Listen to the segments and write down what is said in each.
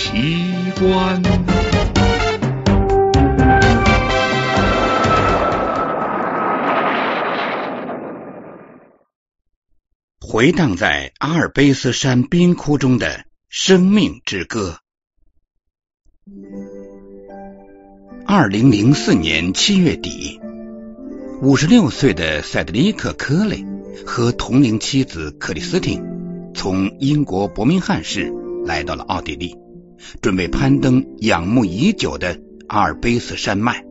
奇观。回荡在阿尔卑斯山冰窟中的生命之歌。二零零四年七月底，五十六岁的塞德里克·科雷和同龄妻子克里斯汀从英国伯明翰市来到了奥地利，准备攀登仰慕已久的阿尔卑斯山脉。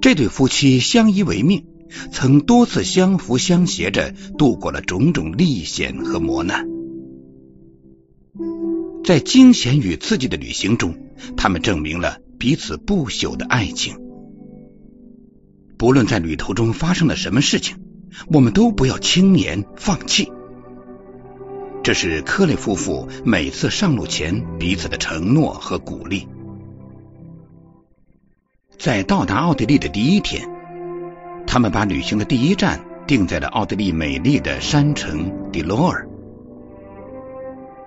这对夫妻相依为命。曾多次相扶相携着度过了种种历险和磨难，在惊险与刺激的旅行中，他们证明了彼此不朽的爱情。不论在旅途中发生了什么事情，我们都不要轻言放弃。这是科雷夫妇每次上路前彼此的承诺和鼓励。在到达奥地利的第一天。他们把旅行的第一站定在了奥地利美丽的山城迪罗尔。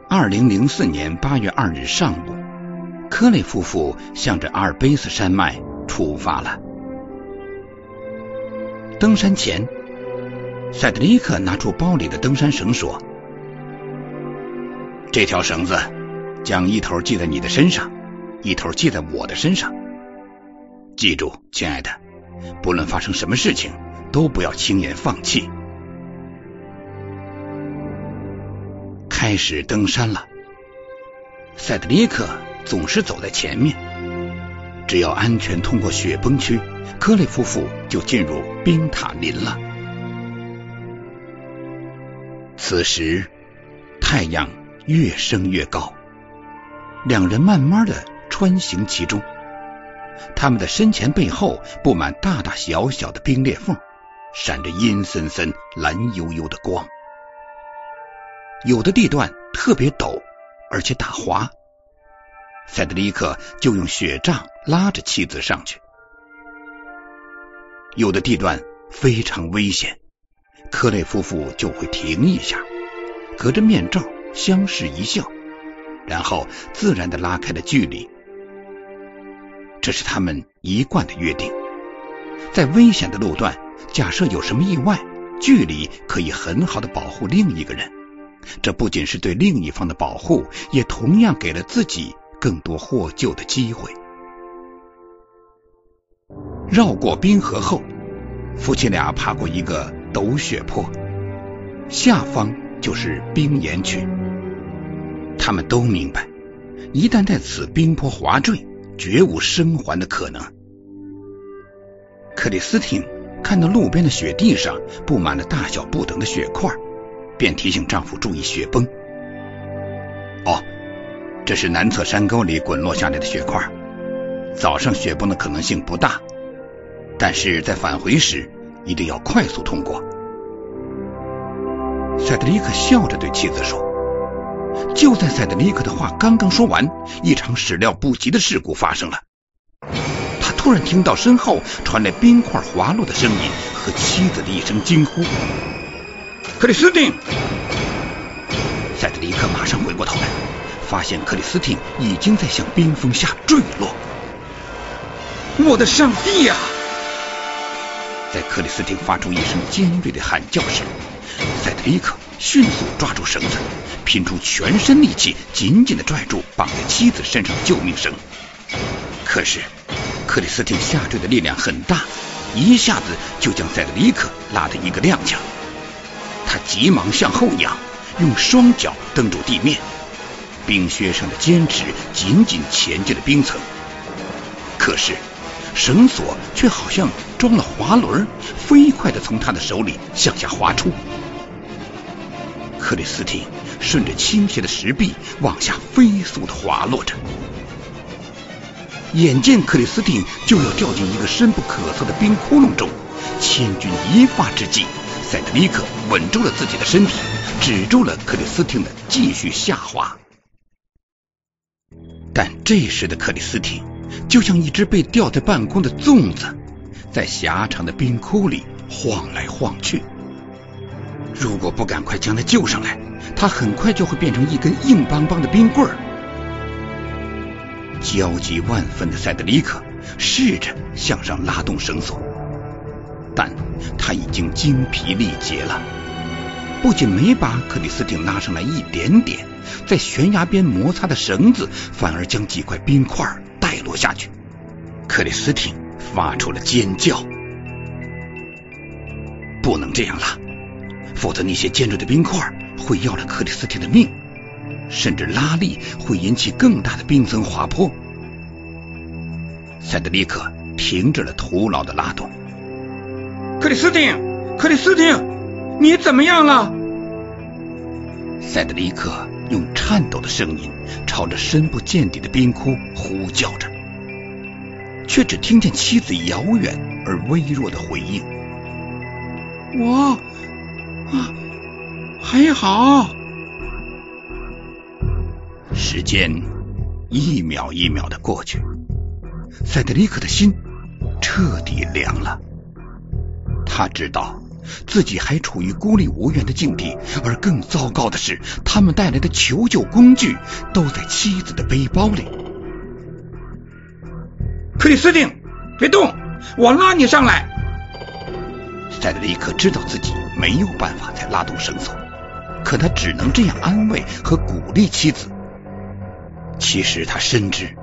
二零零四年八月二日上午，科雷夫妇向着阿尔卑斯山脉出发了。登山前，塞德里克拿出包里的登山绳说：“这条绳子将一头系在你的身上，一头系在我的身上。记住，亲爱的。”不论发生什么事情，都不要轻言放弃。开始登山了，塞德里克总是走在前面。只要安全通过雪崩区，科雷夫妇就进入冰塔林了。此时太阳越升越高，两人慢慢的穿行其中。他们的身前背后布满大大小小的冰裂缝，闪着阴森森、蓝幽幽的光。有的地段特别陡，而且打滑。塞德里克就用雪杖拉着妻子上去。有的地段非常危险，科雷夫妇就会停一下，隔着面罩相视一笑，然后自然的拉开了距离。这是他们一贯的约定，在危险的路段，假设有什么意外，距离可以很好的保护另一个人。这不仅是对另一方的保护，也同样给了自己更多获救的机会。绕过冰河后，夫妻俩爬过一个陡雪坡，下方就是冰岩区。他们都明白，一旦在此冰坡滑坠。绝无生还的可能。克里斯汀看到路边的雪地上布满了大小不等的雪块，便提醒丈夫注意雪崩。哦，这是南侧山沟里滚落下来的雪块，早上雪崩的可能性不大，但是在返回时一定要快速通过。塞德里克笑着对妻子说。就在塞德里克的话刚刚说完，一场始料不及的事故发生了。他突然听到身后传来冰块滑落的声音和妻子的一声惊呼：“克里斯汀！”塞德里克马上回过头来，发现克里斯汀已经在向冰峰下坠落。我的上帝呀！在克里斯汀发出一声尖锐的喊叫时，塞德里克迅速抓住绳子。拼出全身力气，紧紧的拽住绑在妻子身上的救命绳。可是克里斯汀下坠的力量很大，一下子就将塞德里克拉得一个踉跄。他急忙向后仰，用双脚蹬住地面，冰靴上的尖齿紧紧钳进了冰层。可是绳索却好像装了滑轮，飞快的从他的手里向下滑出。克里斯汀。顺着倾斜的石壁往下飞速的滑落着，眼见克里斯汀就要掉进一个深不可测的冰窟窿中，千钧一发之际，塞德里克稳住了自己的身体，止住了克里斯汀的继续下滑。但这时的克里斯汀就像一只被吊在半空的粽子，在狭长的冰窟里晃来晃去。如果不赶快将他救上来，他很快就会变成一根硬邦邦的冰棍儿。焦急万分的塞德里克试着向上拉动绳索，但他已经精疲力竭了。不仅没把克里斯汀拉上来一点点，在悬崖边摩擦的绳子反而将几块冰块带落下去。克里斯汀发出了尖叫：“不能这样拉，否则那些尖锐的冰块会要了克里斯汀的命，甚至拉力会引起更大的冰层滑坡。”塞德利克停止了徒劳的拉动。克里斯汀，克里斯汀。你怎么样了？塞德里克用颤抖的声音朝着深不见底的冰窟呼叫着，却只听见妻子遥远而微弱的回应：“我啊，还好。”时间一秒一秒的过去，塞德里克的心彻底凉了。他知道。自己还处于孤立无援的境地，而更糟糕的是，他们带来的求救工具都在妻子的背包里。克里斯汀，别动，我拉你上来。塞德里克知道自己没有办法再拉动绳索，可他只能这样安慰和鼓励妻子。其实他深知，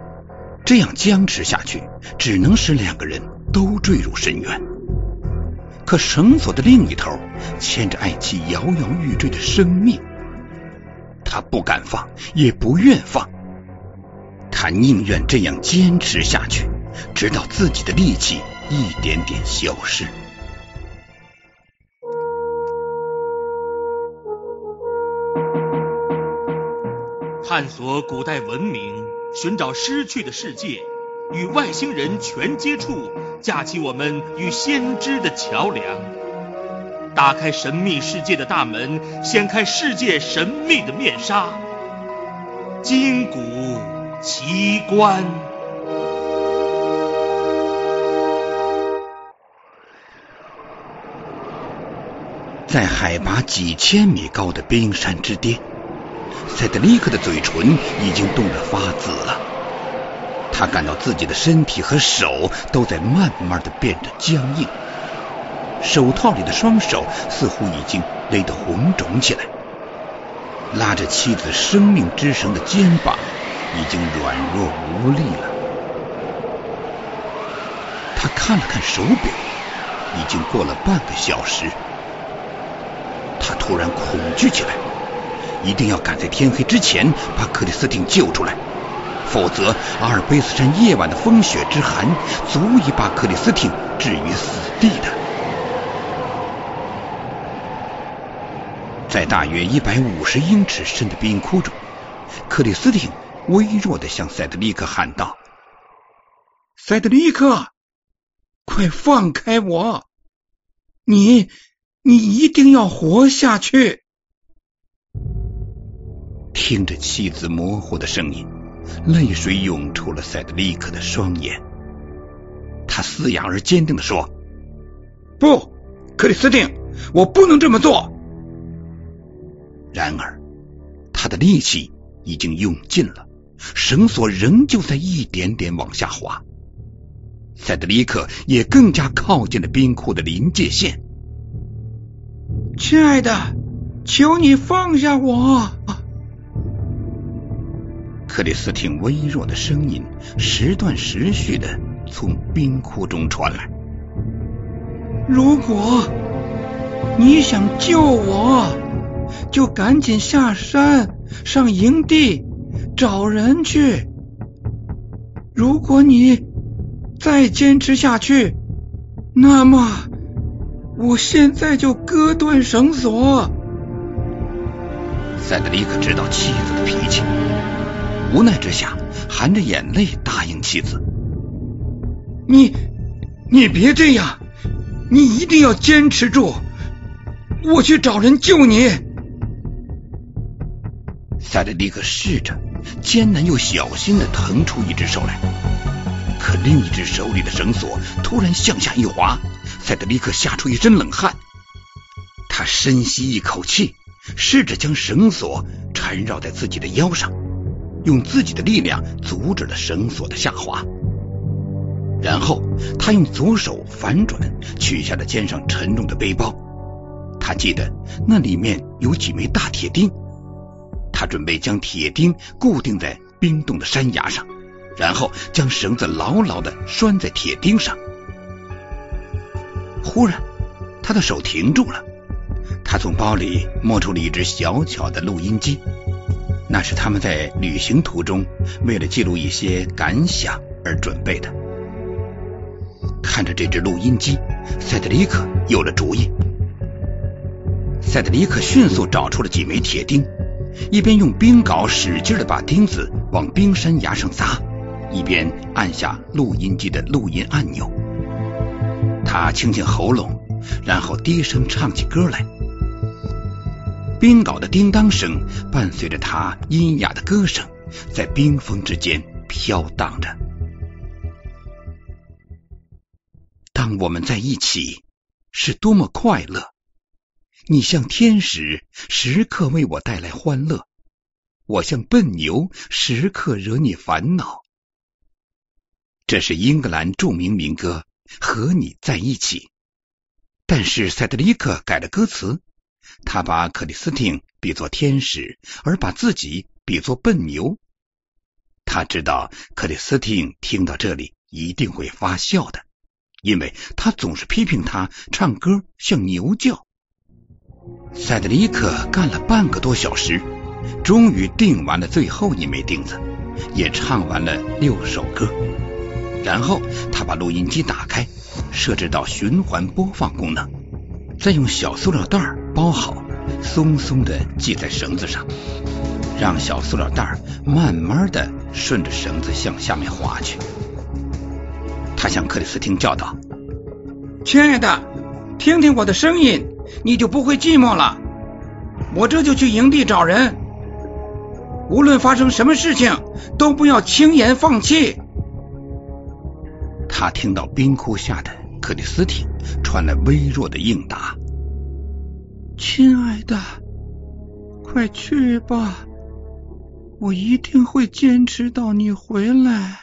这样僵持下去，只能使两个人都坠入深渊。可绳索的另一头牵着爱妻摇摇欲坠的生命，他不敢放，也不愿放，他宁愿这样坚持下去，直到自己的力气一点点消失。探索古代文明，寻找失去的世界。与外星人全接触，架起我们与先知的桥梁，打开神秘世界的大门，掀开世界神秘的面纱，金谷奇观。在海拔几千米高的冰山之巅，塞德里克的嘴唇已经冻得发紫了。他感到自己的身体和手都在慢慢的变得僵硬，手套里的双手似乎已经勒得红肿起来，拉着妻子生命之绳的肩膀已经软弱无力了。他看了看手表，已经过了半个小时。他突然恐惧起来，一定要赶在天黑之前把克里斯汀救出来。否则，阿尔卑斯山夜晚的风雪之寒足以把克里斯汀置于死地的。在大约一百五十英尺深的冰窟中，克里斯汀微弱的向塞德利克喊道：“塞德利克，快放开我！你，你一定要活下去！”听着妻子模糊的声音。泪水涌出了塞德利克的双眼，他嘶哑而坚定的说：“不，克里斯汀，我不能这么做。”然而，他的力气已经用尽了，绳索仍旧在一点点往下滑。塞德利克也更加靠近了冰库的临界线。亲爱的，求你放下我。克里斯汀微弱的声音时断时续的从冰窟中传来：“如果你想救我，就赶紧下山，上营地找人去。如果你再坚持下去，那么我现在就割断绳索。”塞德里克知道妻子的脾气。无奈之下，含着眼泪答应妻子：“你，你别这样，你一定要坚持住，我去找人救你。”塞德里克试着艰难又小心的腾出一只手来，可另一只手里的绳索突然向下一滑，塞德里克吓出一身冷汗。他深吸一口气，试着将绳索缠绕在自己的腰上，用自己的力量阻止了绳索的下滑。然后，他用左手反转，取下了肩上沉重的背包。他记得那里面有几枚大铁钉，他准备将铁钉固定在冰冻的山崖上，然后将绳子牢牢的拴在铁钉上。忽然，他的手停住了。他从包里摸出了一只小巧的录音机，那是他们在旅行途中为了记录一些感想而准备的。看着这只录音机，塞德里克有了主意。塞德里克迅速找出了几枚铁钉，一边用冰镐使劲的把钉子往冰山崖上砸，一边按下录音机的录音按钮。他清清喉咙，然后低声唱起歌来。冰镐的叮当声伴随着他阴哑的歌声，在冰封之间飘荡着。当我们在一起，是多么快乐！你像天使，时刻为我带来欢乐；我像笨牛，时刻惹你烦恼。这是英格兰著名民歌《和你在一起》，但是塞德里克改了歌词，他把克里斯汀比作天使，而把自己比作笨牛。他知道克里斯汀听到这里一定会发笑的。因为他总是批评他唱歌像牛叫。塞德里克干了半个多小时，终于钉完了最后一枚钉子，也唱完了六首歌。然后他把录音机打开，设置到循环播放功能，再用小塑料袋包好，松松的系在绳子上，让小塑料袋慢慢的顺着绳子向下面滑去。他向克里斯汀叫道：“亲爱的，听听我的声音，你就不会寂寞了。我这就去营地找人。无论发生什么事情，都不要轻言放弃。”他听到冰窟下的克里斯汀传来微弱的应答：“亲爱的，快去吧，我一定会坚持到你回来。”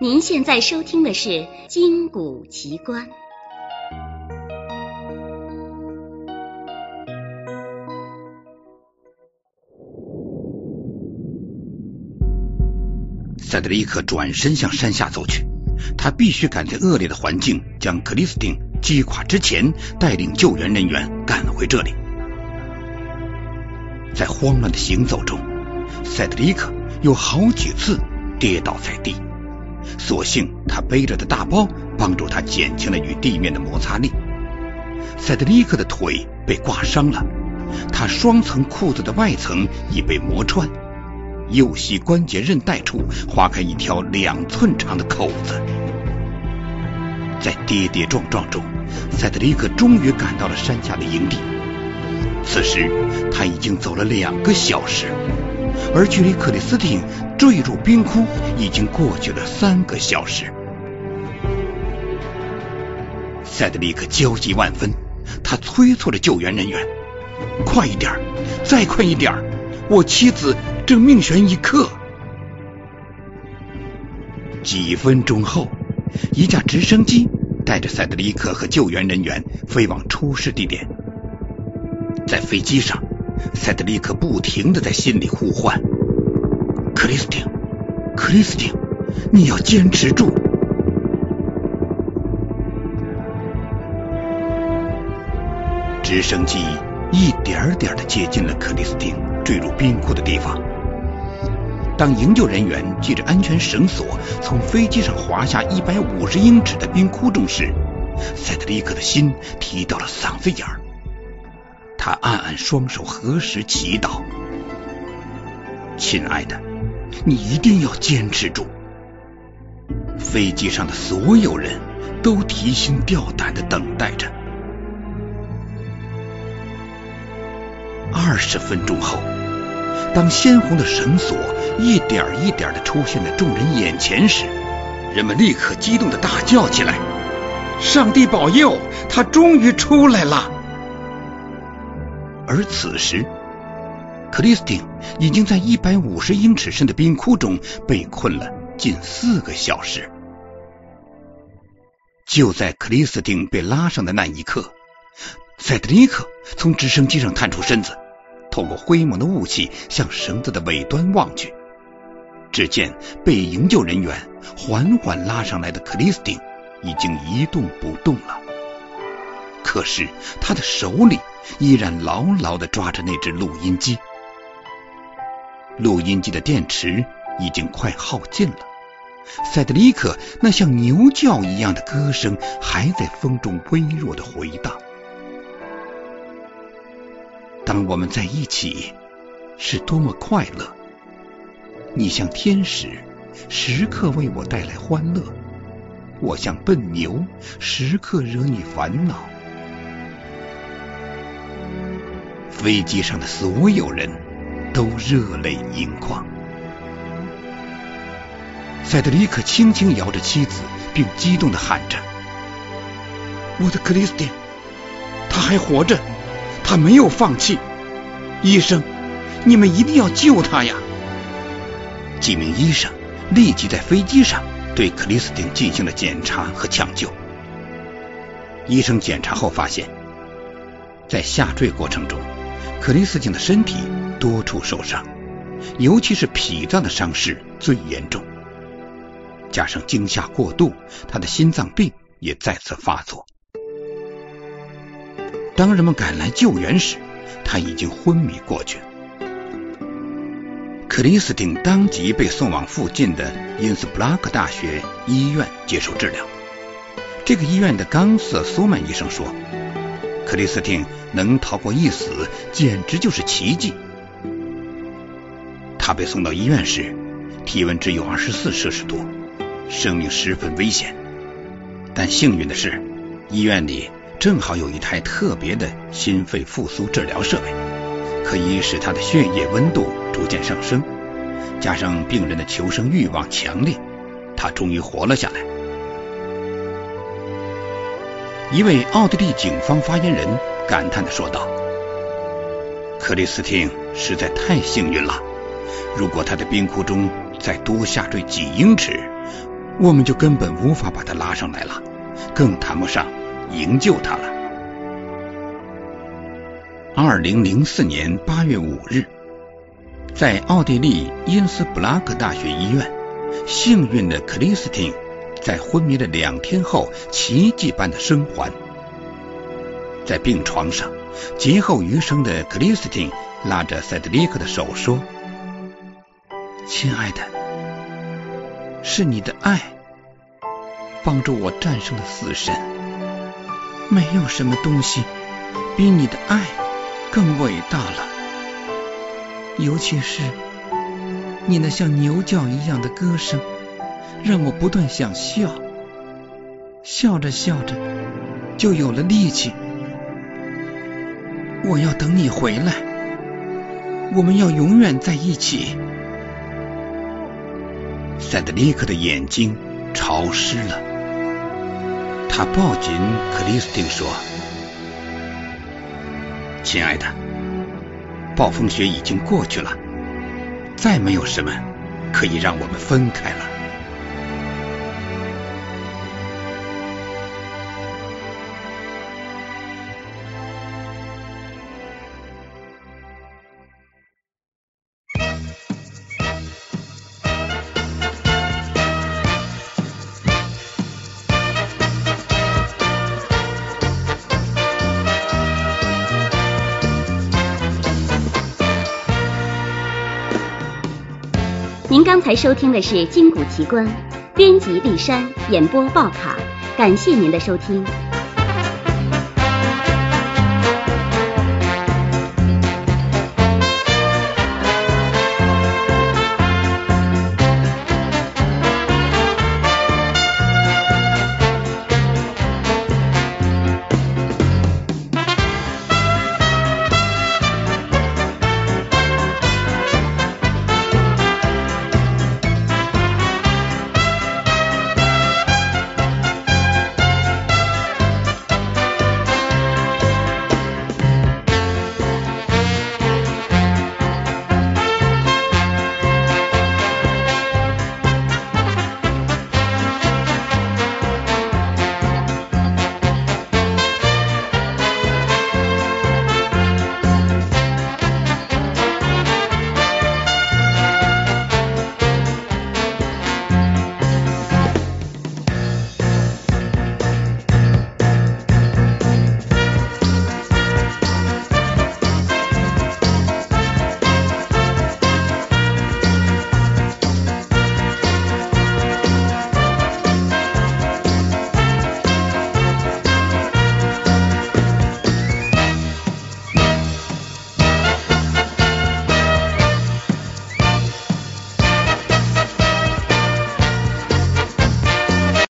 您现在收听的是《金谷奇观》。塞德里克转身向山下走去，他必须赶在恶劣的环境将克里斯汀击垮之前，带领救援人员赶回这里。在慌乱的行走中，塞德里克有好几次跌倒在地。所幸他背着的大包帮助他减轻了与地面的摩擦力。塞德里克的腿被刮伤了，他双层裤子的外层已被磨穿，右膝关节韧带处划开一条两寸长的口子。在跌跌撞撞中，塞德里克终于赶到了山下的营地。此时他已经走了两个小时。而距离克里斯汀坠入冰窟已经过去了三个小时，塞德里克焦急万分，他催促着救援人员：“快一点，再快一点！我妻子正命悬一刻。”几分钟后，一架直升机带着塞德里克和救援人员飞往出事地点，在飞机上。塞德里克不停的在心里呼唤：“克里斯汀，克里斯汀，你要坚持住！”直升机一点点的接近了克里斯汀坠入冰窟的地方。当营救人员系着安全绳索从飞机上滑下一百五十英尺的冰窟中时，塞德里克的心提到了嗓子眼儿。他暗暗双手合十祈祷：“亲爱的，你一定要坚持住。”飞机上的所有人都提心吊胆的等待着。二十分钟后，当鲜红的绳索一点一点的出现在众人眼前时，人们立刻激动的大叫起来：“上帝保佑，他终于出来了！”而此时，克里斯汀已经在一百五十英尺深的冰窟中被困了近四个小时。就在克里斯汀被拉上的那一刻，塞德里克从直升机上探出身子，透过灰蒙的雾气向绳子的尾端望去。只见被营救人员缓缓拉上来的克里斯汀已经一动不动了，可是他的手里依然牢牢的抓着那只录音机。录音机的电池已经快耗尽了，塞德里克那像牛叫一样的歌声还在风中微弱的回荡。当我们在一起，是多么快乐！你像天使，时刻为我带来欢乐；我像笨牛，时刻惹你烦恼。飞机上的所有人都热泪盈眶。塞德里克轻轻摇着妻子，并激动的喊着：“我的克里斯汀，他还活着，他没有放弃！医生，你们一定要救他呀！”几名医生立即在飞机上对克里斯汀进行了检查和抢救。医生检查后发现，在下坠过程中，克里斯汀的身体多处受伤，尤其是脾脏的伤势最严重。加上惊吓过度，他的心脏病也再次发作。当人们赶来救援时，他已经昏迷过去。克里斯汀当即被送往附近的因斯布拉克大学医院接受治疗。这个医院的冈瑟苏曼医生说：“克里斯汀能逃过一死，简直就是奇迹。”他被送到医院时，体温只有二十四摄氏度，生命十分危险。但幸运的是，医院里正好有一台特别的心肺复苏治疗设备。可以使他的血液温度逐渐上升，加上病人的求生欲望强烈，他终于活了下来。一位奥地利警方发言人感叹的说道：“克里斯汀实在太幸运了，如果他的冰窟中再多下坠几英尺，我们就根本无法把他拉上来了，更谈不上营救他了。”二零零四年八月五日，在奥地利因斯布拉克大学医院，幸运的克里斯汀在昏迷了两天后奇迹般的生还。在病床上，劫后余生的克里斯汀拉着塞德里克的手说：“亲爱的，是你的爱帮助我战胜了死神。没有什么东西比你的爱。”更伟大了，尤其是你那像牛叫一样的歌声，让我不断想笑，笑着笑着就有了力气。我要等你回来，我们要永远在一起。塞德里克的眼睛潮湿了，他抱紧克里斯汀说。亲爱的，暴风雪已经过去了，再没有什么可以让我们分开了。刚才收听的是《金谷奇观》，编辑丽山，演播报卡，感谢您的收听。